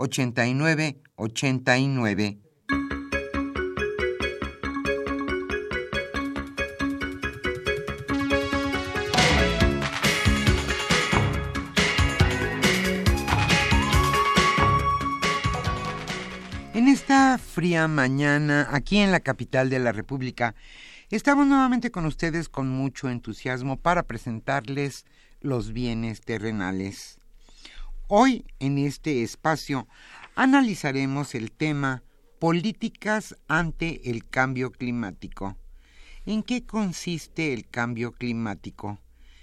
8989. En esta fría mañana, aquí en la capital de la República, estamos nuevamente con ustedes con mucho entusiasmo para presentarles los bienes terrenales. Hoy en este espacio analizaremos el tema Políticas ante el cambio climático. ¿En qué consiste el cambio climático?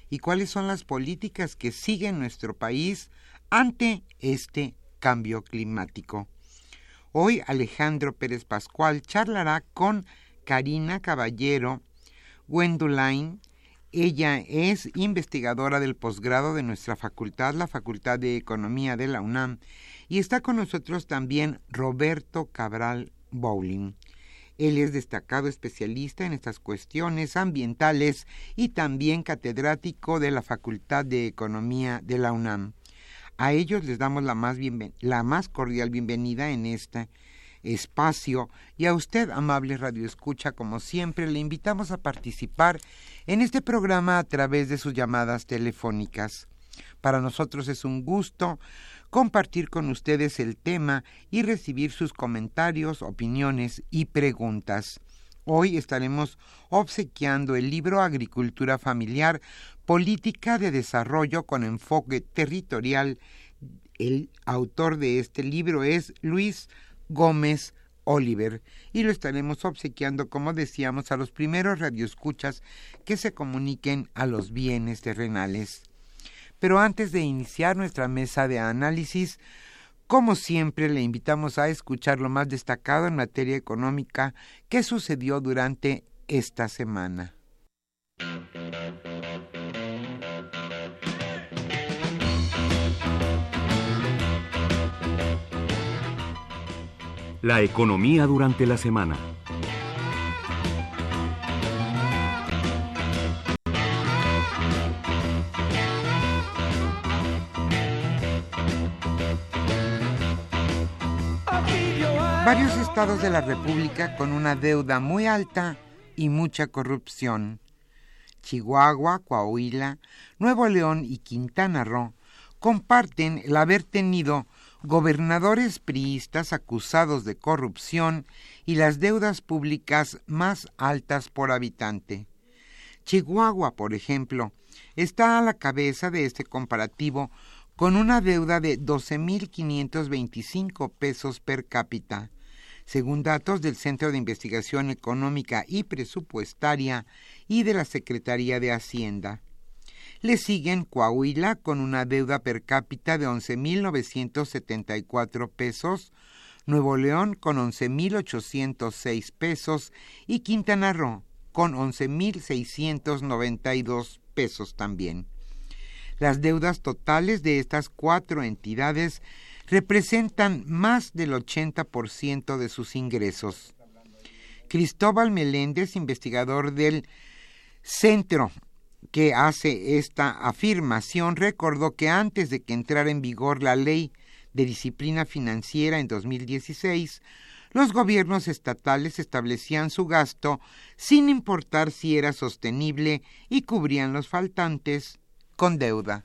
¿Y cuáles son las políticas que sigue nuestro país ante este cambio climático? Hoy Alejandro Pérez Pascual charlará con Karina Caballero, Gwendolain ella es investigadora del posgrado de nuestra facultad, la Facultad de Economía de la UNAM, y está con nosotros también Roberto Cabral Bowling. Él es destacado especialista en estas cuestiones ambientales y también catedrático de la Facultad de Economía de la UNAM. A ellos les damos la más, la más cordial bienvenida en este espacio y a usted, amable Radio Escucha, como siempre, le invitamos a participar en este programa a través de sus llamadas telefónicas. Para nosotros es un gusto compartir con ustedes el tema y recibir sus comentarios, opiniones y preguntas. Hoy estaremos obsequiando el libro Agricultura Familiar, Política de Desarrollo con Enfoque Territorial. El autor de este libro es Luis Gómez Oliver y lo estaremos obsequiando, como decíamos, a los primeros radioescuchas que se comuniquen a los bienes terrenales. Pero antes de iniciar nuestra mesa de análisis, como siempre, le invitamos a escuchar lo más destacado en materia económica que sucedió durante esta semana. La economía durante la semana. Varios estados de la República con una deuda muy alta y mucha corrupción. Chihuahua, Coahuila, Nuevo León y Quintana Roo comparten el haber tenido gobernadores priistas acusados de corrupción y las deudas públicas más altas por habitante. Chihuahua, por ejemplo, está a la cabeza de este comparativo con una deuda de 12.525 pesos per cápita. según datos del Centro de Investigación Económica y Presupuestaria y de la Secretaría de Hacienda. Le siguen Coahuila con una deuda per cápita de 11.974 pesos, Nuevo León con 11.806 pesos y Quintana Roo con 11.692 pesos también. Las deudas totales de estas cuatro entidades representan más del 80% de sus ingresos. Cristóbal Meléndez, investigador del Centro que hace esta afirmación recordó que antes de que entrara en vigor la ley de disciplina financiera en 2016, los gobiernos estatales establecían su gasto sin importar si era sostenible y cubrían los faltantes con deuda.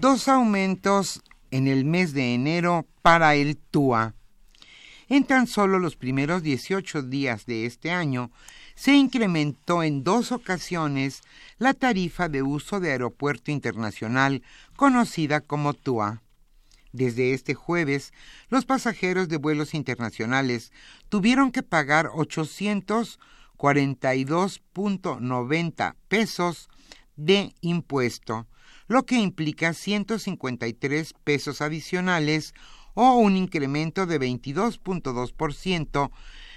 Dos aumentos en el mes de enero para el TUA. En tan solo los primeros 18 días de este año, se incrementó en dos ocasiones la tarifa de uso de aeropuerto internacional conocida como TUA. Desde este jueves, los pasajeros de vuelos internacionales tuvieron que pagar 842.90 pesos de impuesto, lo que implica 153 pesos adicionales o un incremento de 22.2%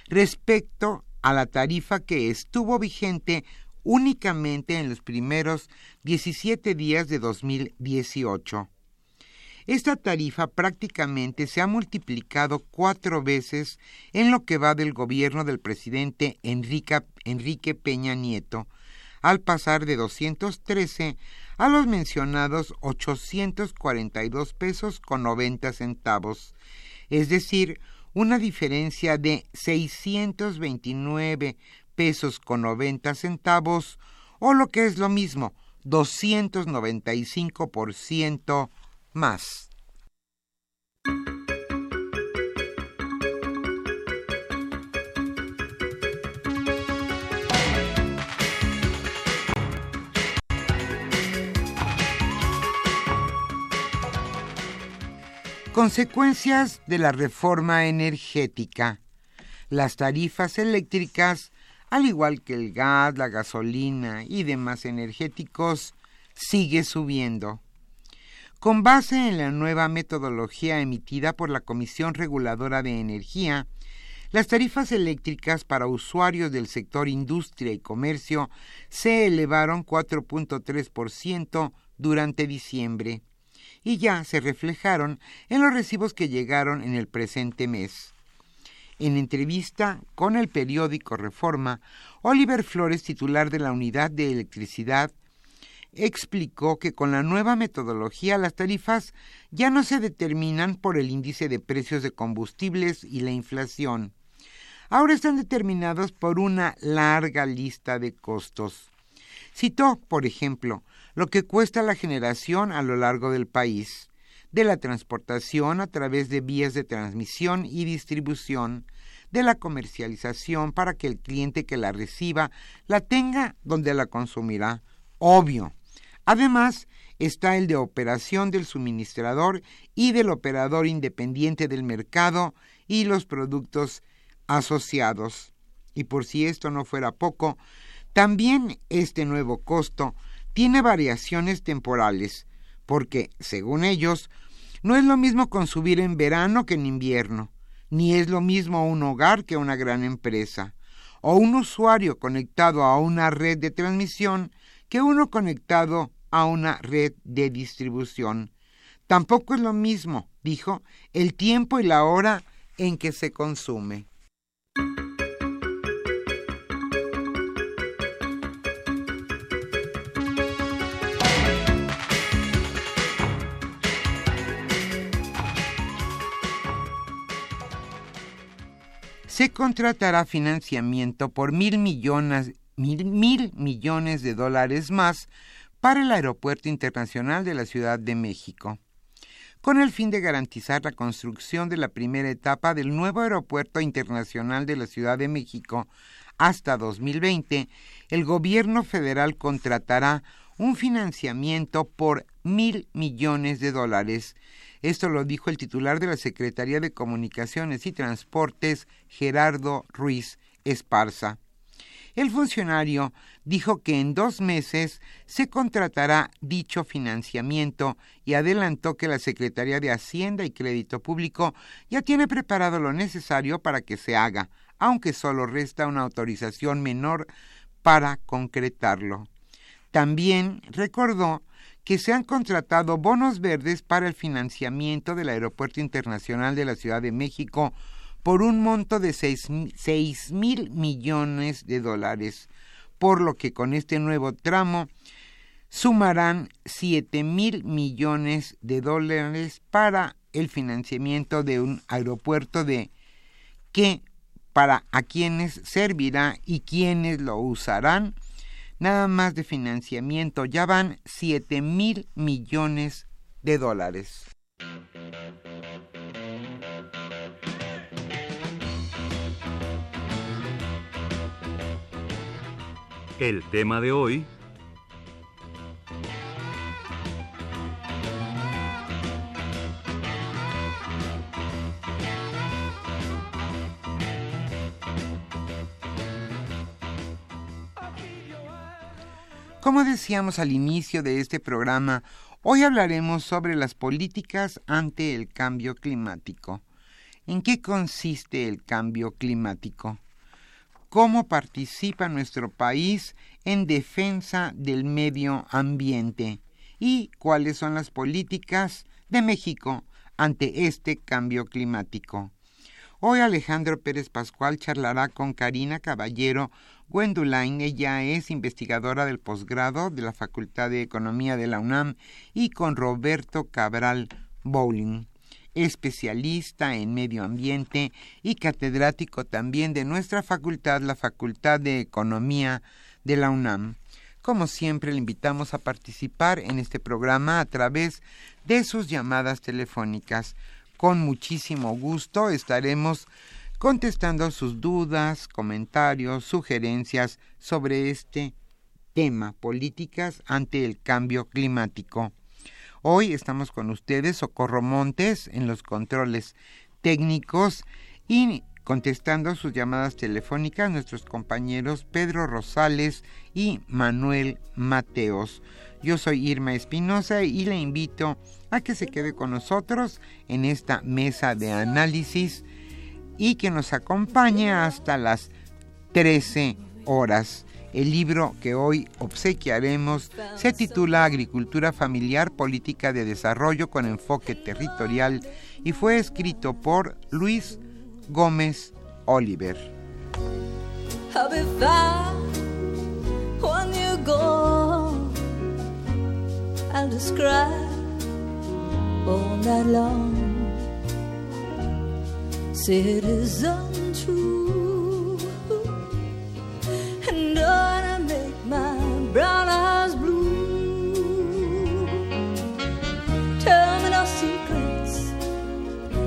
respecto a la tarifa que estuvo vigente únicamente en los primeros 17 días de 2018. Esta tarifa prácticamente se ha multiplicado cuatro veces en lo que va del gobierno del presidente Enrique Peña Nieto, al pasar de 213 a los mencionados 842 pesos con 90 centavos, es decir, una diferencia de 629 pesos con 90 centavos o lo que es lo mismo, 295% más. Consecuencias de la reforma energética. Las tarifas eléctricas, al igual que el gas, la gasolina y demás energéticos, sigue subiendo. Con base en la nueva metodología emitida por la Comisión Reguladora de Energía, las tarifas eléctricas para usuarios del sector industria y comercio se elevaron 4.3% durante diciembre y ya se reflejaron en los recibos que llegaron en el presente mes. En entrevista con el periódico Reforma, Oliver Flores, titular de la Unidad de Electricidad, explicó que con la nueva metodología las tarifas ya no se determinan por el índice de precios de combustibles y la inflación. Ahora están determinados por una larga lista de costos. Citó, por ejemplo, lo que cuesta la generación a lo largo del país, de la transportación a través de vías de transmisión y distribución, de la comercialización para que el cliente que la reciba la tenga donde la consumirá. Obvio. Además, está el de operación del suministrador y del operador independiente del mercado y los productos asociados. Y por si esto no fuera poco, también este nuevo costo tiene variaciones temporales, porque, según ellos, no es lo mismo consumir en verano que en invierno, ni es lo mismo un hogar que una gran empresa, o un usuario conectado a una red de transmisión que uno conectado a una red de distribución. Tampoco es lo mismo, dijo, el tiempo y la hora en que se consume. Se contratará financiamiento por mil millones, mil, millones de dólares más para el Aeropuerto Internacional de la Ciudad de México. con el fin de garantizar la construcción de la primera etapa del nuevo Aeropuerto Internacional de la Ciudad de México hasta 2020, el gobierno federal contratará un financiamiento por mil millones de dólares. Esto lo dijo el titular de la Secretaría de Comunicaciones y Transportes, Gerardo Ruiz Esparza. El funcionario dijo que en dos meses se contratará dicho financiamiento y adelantó que la Secretaría de Hacienda y Crédito Público ya tiene preparado lo necesario para que se haga, aunque solo resta una autorización menor para concretarlo. También recordó que se han contratado bonos verdes para el financiamiento del Aeropuerto Internacional de la Ciudad de México por un monto de seis, mil millones de dólares, por lo que con este nuevo tramo sumarán siete mil millones de dólares para el financiamiento de un aeropuerto de que para a quienes servirá y quienes lo usarán, nada más de financiamiento ya van siete mil millones de dólares. El tema de hoy... Como decíamos al inicio de este programa, hoy hablaremos sobre las políticas ante el cambio climático. ¿En qué consiste el cambio climático? cómo participa nuestro país en defensa del medio ambiente y cuáles son las políticas de México ante este cambio climático. Hoy Alejandro Pérez Pascual charlará con Karina Caballero Gwendulain. Ella es investigadora del posgrado de la Facultad de Economía de la UNAM y con Roberto Cabral Bowling especialista en medio ambiente y catedrático también de nuestra facultad, la Facultad de Economía de la UNAM. Como siempre, le invitamos a participar en este programa a través de sus llamadas telefónicas. Con muchísimo gusto estaremos contestando sus dudas, comentarios, sugerencias sobre este tema, políticas ante el cambio climático. Hoy estamos con ustedes, Socorro Montes, en los controles técnicos y contestando sus llamadas telefónicas nuestros compañeros Pedro Rosales y Manuel Mateos. Yo soy Irma Espinosa y le invito a que se quede con nosotros en esta mesa de análisis y que nos acompañe hasta las 13 horas. El libro que hoy obsequiaremos se titula Agricultura Familiar, Política de Desarrollo con Enfoque Territorial y fue escrito por Luis Gómez Oliver. And gonna make my brown eyes blue. Tell me no secrets,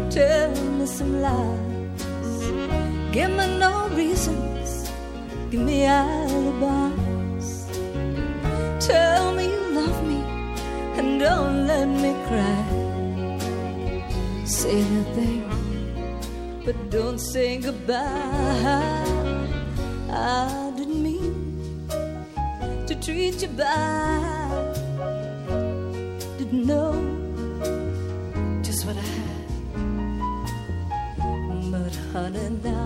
tell me some lies. Give me no reasons, give me alibis. Tell me you love me and don't let me cry. Say anything, but don't say goodbye. I didn't mean to treat you bad. Didn't know just what I had. But honey, now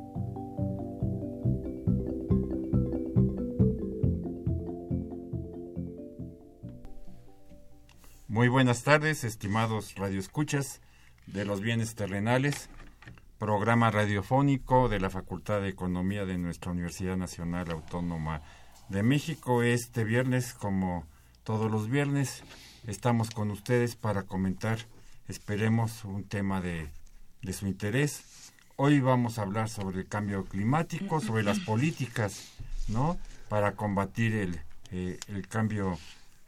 Muy buenas tardes, estimados radioescuchas de los bienes terrenales, programa radiofónico de la Facultad de Economía de nuestra Universidad Nacional Autónoma de México. Este viernes, como todos los viernes, estamos con ustedes para comentar, esperemos, un tema de, su interés. Hoy vamos a hablar sobre el cambio climático, sobre las políticas, ¿no? Para combatir el, eh, cambio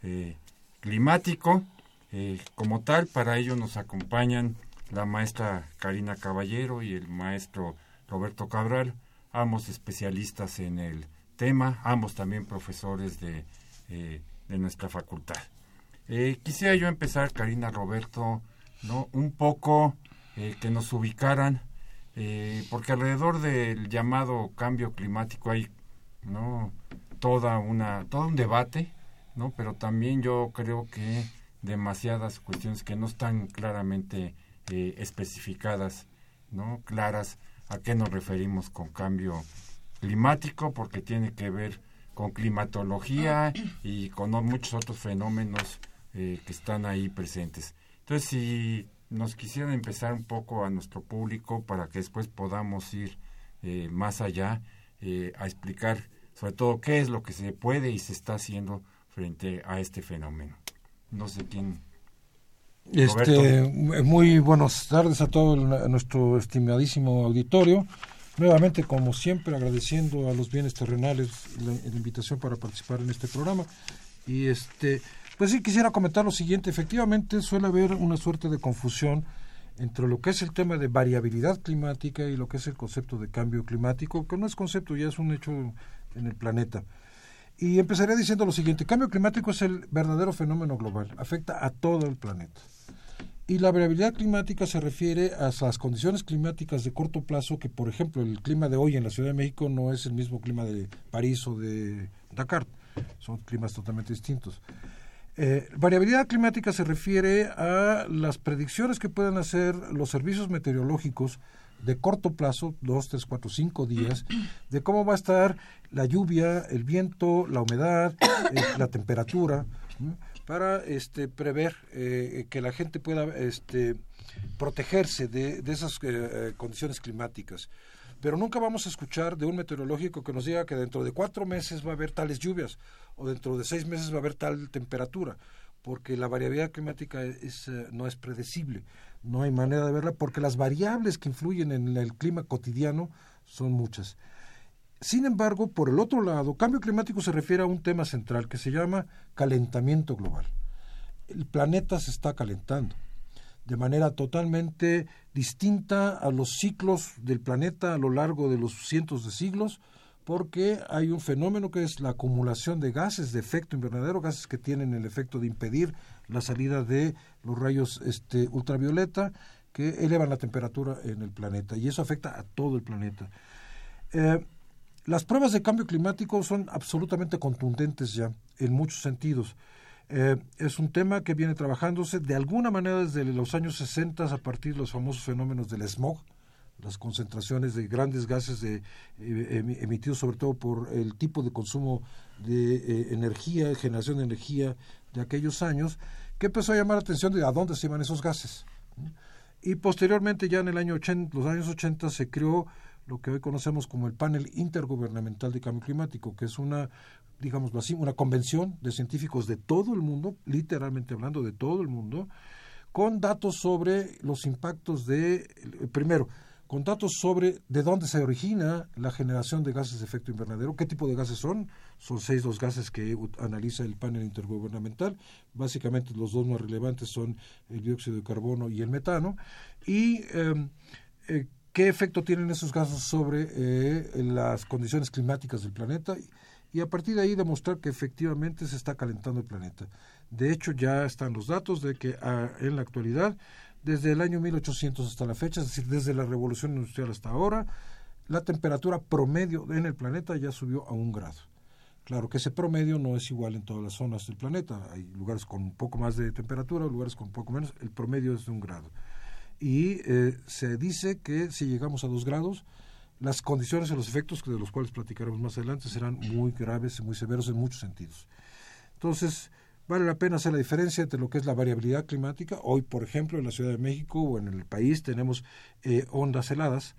eh, climático eh, como tal, para ello nos acompañan la maestra Karina Caballero y el maestro Roberto Cabral, ambos especialistas en el tema, ambos también profesores de, eh, de nuestra facultad. Eh, quisiera yo empezar, Karina Roberto, ¿no? un poco que nos ubicaran, porque alrededor del llamado cambio climático hay ¿no? toda una, todo un debate, ¿no? pero también yo creo que demasiadas cuestiones que no están claramente eh, especificadas, ¿no? Claras a qué nos referimos con cambio climático, porque tiene que ver con climatología y con muchos otros fenómenos eh, que están ahí presentes. Entonces, si nos quisieran empezar un poco a nuestro público para que después podamos ir eh, más allá a explicar sobre todo qué es lo que se puede y se está haciendo frente a este fenómeno no sé quién. Este, muy buenas tardes a todo nuestro estimadísimo auditorio. Nuevamente, como siempre, agradeciendo a los bienes terrenales la, la, invitación para participar en este programa. Y este, pues sí, quisiera comentar lo siguiente. Efectivamente, suele haber una suerte de confusión entre lo que es el tema de variabilidad climática y lo que es el concepto de cambio climático, que no es concepto, ya es un hecho en el planeta. Y empezaré diciendo lo siguiente, cambio climático es el verdadero fenómeno global, afecta a todo el planeta. Y la variabilidad climática se refiere a las condiciones climáticas de corto plazo, que por ejemplo el clima de hoy en la Ciudad de México no es el mismo clima de París o de Dakar, son climas totalmente distintos. Eh, variabilidad climática se refiere a las predicciones que pueden hacer los servicios meteorológicos de corto plazo, dos, tres, cuatro, cinco días, de cómo va a estar la lluvia, el viento, la humedad, eh, la temperatura, para este, prever eh, que la gente pueda este, protegerse de, de esas eh, condiciones climáticas. Pero nunca vamos a escuchar de un meteorológico que nos diga que dentro de cuatro meses va a haber tales lluvias o dentro de seis meses va a haber tal temperatura, porque la variabilidad climática es, no es predecible no hay manera de verla porque las variables que influyen en el clima cotidiano son muchas. Sin embargo, por el otro lado, cambio climático se refiere a un tema central que se llama calentamiento global. El planeta se está calentando de manera totalmente distinta a los ciclos del planeta a lo largo de los cientos de siglos, porque hay un fenómeno que es la acumulación de gases de efecto invernadero, gases que tienen el efecto de impedir la salida de los rayos este, ultravioleta que elevan la temperatura en el planeta y eso afecta a todo el planeta. Eh, las pruebas de cambio climático son absolutamente contundentes ya en muchos sentidos. Eh, es un tema que viene trabajándose de alguna manera desde los años 60 a partir de los famosos fenómenos del smog, las concentraciones de grandes gases eh, emitidos sobre todo por el tipo de consumo de eh, energía, generación de energía de aquellos años, que empezó a llamar la atención de a dónde se iban esos gases. Y posteriormente, ya en el año 80, los años 80, se creó lo que hoy conocemos como el Panel Intergubernamental de Cambio Climático, que es una, digámoslo así, una convención de científicos de todo el mundo, literalmente hablando de todo el mundo, con datos sobre los impactos de, primero, con datos sobre de dónde se origina la generación de gases de efecto invernadero, qué tipo de gases son. Son seis los gases que analiza el panel intergubernamental. Básicamente los dos más relevantes son el dióxido de carbono y el metano. Y em, eh, qué efecto tienen esos gases sobre eh, las condiciones climáticas del planeta y a partir de ahí demostrar que efectivamente se está calentando el planeta. De hecho, ya están los datos de que ah, en la actualidad, desde el año 1800 hasta la fecha, es decir, desde la revolución industrial hasta ahora, la temperatura promedio en el planeta ya subió a un grado. Claro que ese promedio no es igual en todas las zonas del planeta. Hay lugares con un poco más de temperatura, lugares con un poco menos. El promedio es de un grado y eh, se dice que si llegamos a dos grados, las condiciones y los efectos de los cuales platicaremos más adelante serán muy graves y muy severos en muchos sentidos. Entonces, vale la pena hacer la diferencia entre lo que es la variabilidad climática. Hoy, por ejemplo, en la Ciudad de México o en el país tenemos eh, ondas heladas,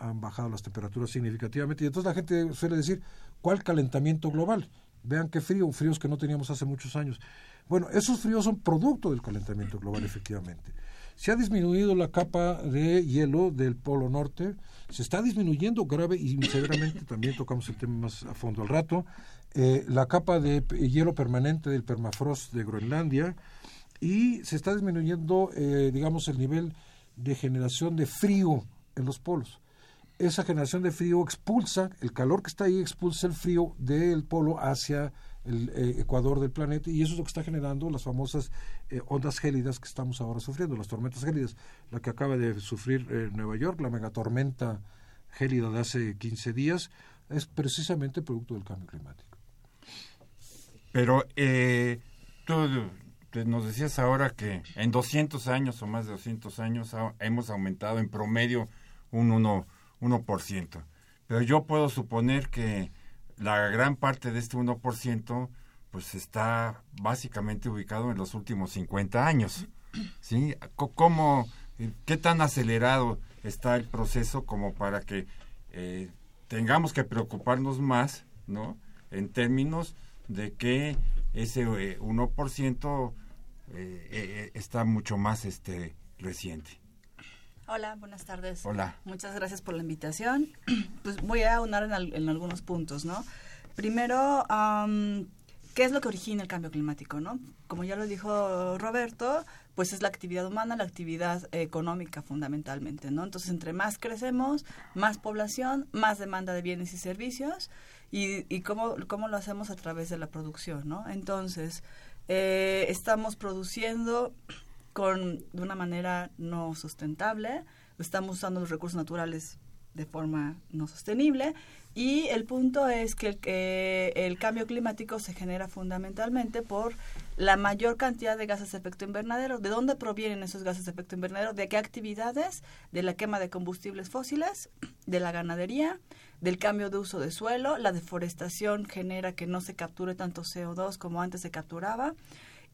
han bajado las temperaturas significativamente y entonces la gente suele decir, ¿cuál calentamiento global? Vean qué frío, fríos que no teníamos hace muchos años. Bueno, esos fríos son producto del calentamiento global, efectivamente. Se ha disminuido la capa de hielo del Polo Norte, se está disminuyendo grave y severamente, también tocamos el tema más a fondo al rato, eh, la capa de hielo permanente del permafrost de Groenlandia y se está disminuyendo, eh, digamos, el nivel de generación de frío en los polos. Esa generación de frío expulsa, el calor que está ahí expulsa el frío del polo hacia el eh, ecuador del planeta y eso es lo que está generando las famosas eh, ondas gélidas que estamos ahora sufriendo, las tormentas gélidas, la que acaba de sufrir eh, Nueva York, la megatormenta gélida de hace 15 días, es precisamente producto del cambio climático. Pero tú nos decías ahora que en 200 años o más de 200 años hemos aumentado en promedio un 1%. 1%. Pero yo puedo suponer que la gran parte de este 1% pues está básicamente ubicado en los últimos 50 años. ¿Sí? ¿Cómo, qué tan acelerado está el proceso como para que eh, tengamos que preocuparnos más, ¿no? En términos de que ese 1% eh, eh, está mucho más este reciente. Hola, buenas tardes. Hola. Muchas gracias por la invitación. Pues voy a unar en, algunos puntos, ¿no? Primero, ¿qué es lo que origina el cambio climático, no? Como ya lo dijo Roberto, pues es la actividad humana, la actividad económica fundamentalmente, ¿no? Entonces, entre más crecemos, más población, más demanda de bienes y servicios, y, y cómo, cómo lo hacemos a través de la producción, ¿no? Entonces, eh, estamos produciendo con, de una manera no sustentable, estamos usando los recursos naturales de forma no sostenible y el punto es que el, el, cambio climático se genera fundamentalmente por la mayor cantidad de gases de efecto invernadero. ¿De dónde provienen esos gases de efecto invernadero? ¿De qué actividades? De la quema de combustibles fósiles, de la ganadería, del cambio de uso de suelo. La deforestación genera que no se capture tanto CO2 como antes se capturaba.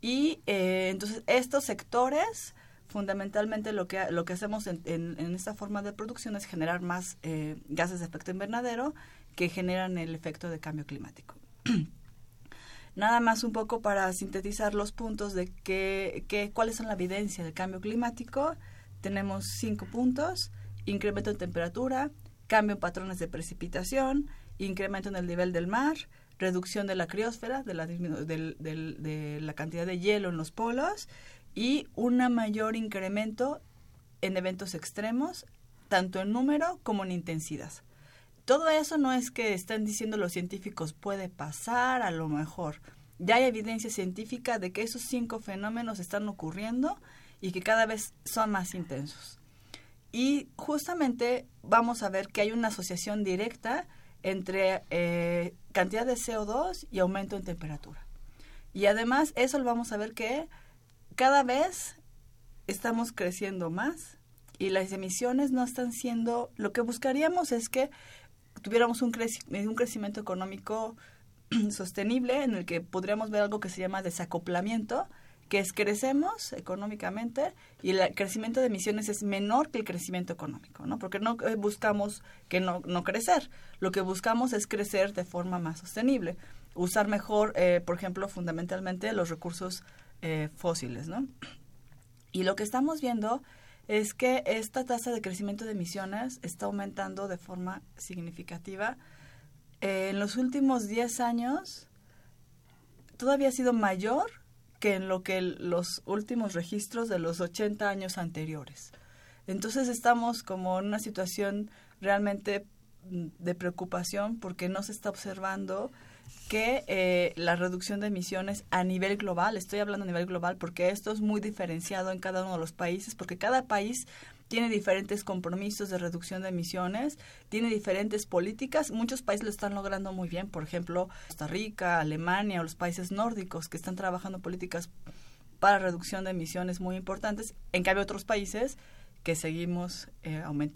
Y eh, entonces estos sectores, fundamentalmente lo que, lo que hacemos en, en, esta forma de producción es generar más eh, gases de efecto invernadero que generan el efecto de cambio climático. Nada más un poco para sintetizar los puntos de que, que, cuáles son la evidencia del cambio climático. Tenemos cinco puntos. Incremento en temperatura, cambio en patrones de precipitación, incremento en el nivel del mar, reducción de la criosfera, de la, de la cantidad de hielo en los polos y un mayor incremento en eventos extremos, tanto en número como en intensidad. Todo eso no es que estén diciendo los científicos puede pasar, a lo mejor. Ya hay evidencia científica de que esos cinco fenómenos están ocurriendo y que cada vez son más intensos. Y justamente vamos a ver que hay una asociación directa entre eh, cantidad de CO2 y aumento en temperatura. Y además eso lo vamos a ver que cada vez estamos creciendo más y las emisiones no están siendo, lo que buscaríamos es que tuviéramos un, un crecimiento económico sostenible en el que podríamos ver algo que se llama desacoplamiento, que es crecemos económicamente y el crecimiento de emisiones es menor que el crecimiento económico, ¿no? Porque no eh, buscamos que no, no crecer, lo que buscamos es crecer de forma más sostenible, usar mejor, eh, por ejemplo, fundamentalmente los recursos eh, fósiles, ¿no? Y lo que estamos viendo es que esta tasa de crecimiento de emisiones está aumentando de forma significativa. en los últimos 10 años todavía ha sido mayor que en lo que los últimos registros de los 80 años anteriores. Entonces estamos como en una situación realmente mm, de preocupación porque no se está observando que eh, la reducción de emisiones a nivel global, estoy hablando a nivel global porque esto es muy diferenciado en cada uno de los países, porque cada país tiene diferentes compromisos de reducción de emisiones, tiene diferentes políticas. Muchos países lo están logrando muy bien, por ejemplo, Costa Rica, Alemania o los países nórdicos que están trabajando políticas para reducción de emisiones muy importantes. En cambio, otros países que seguimos eh, aumentando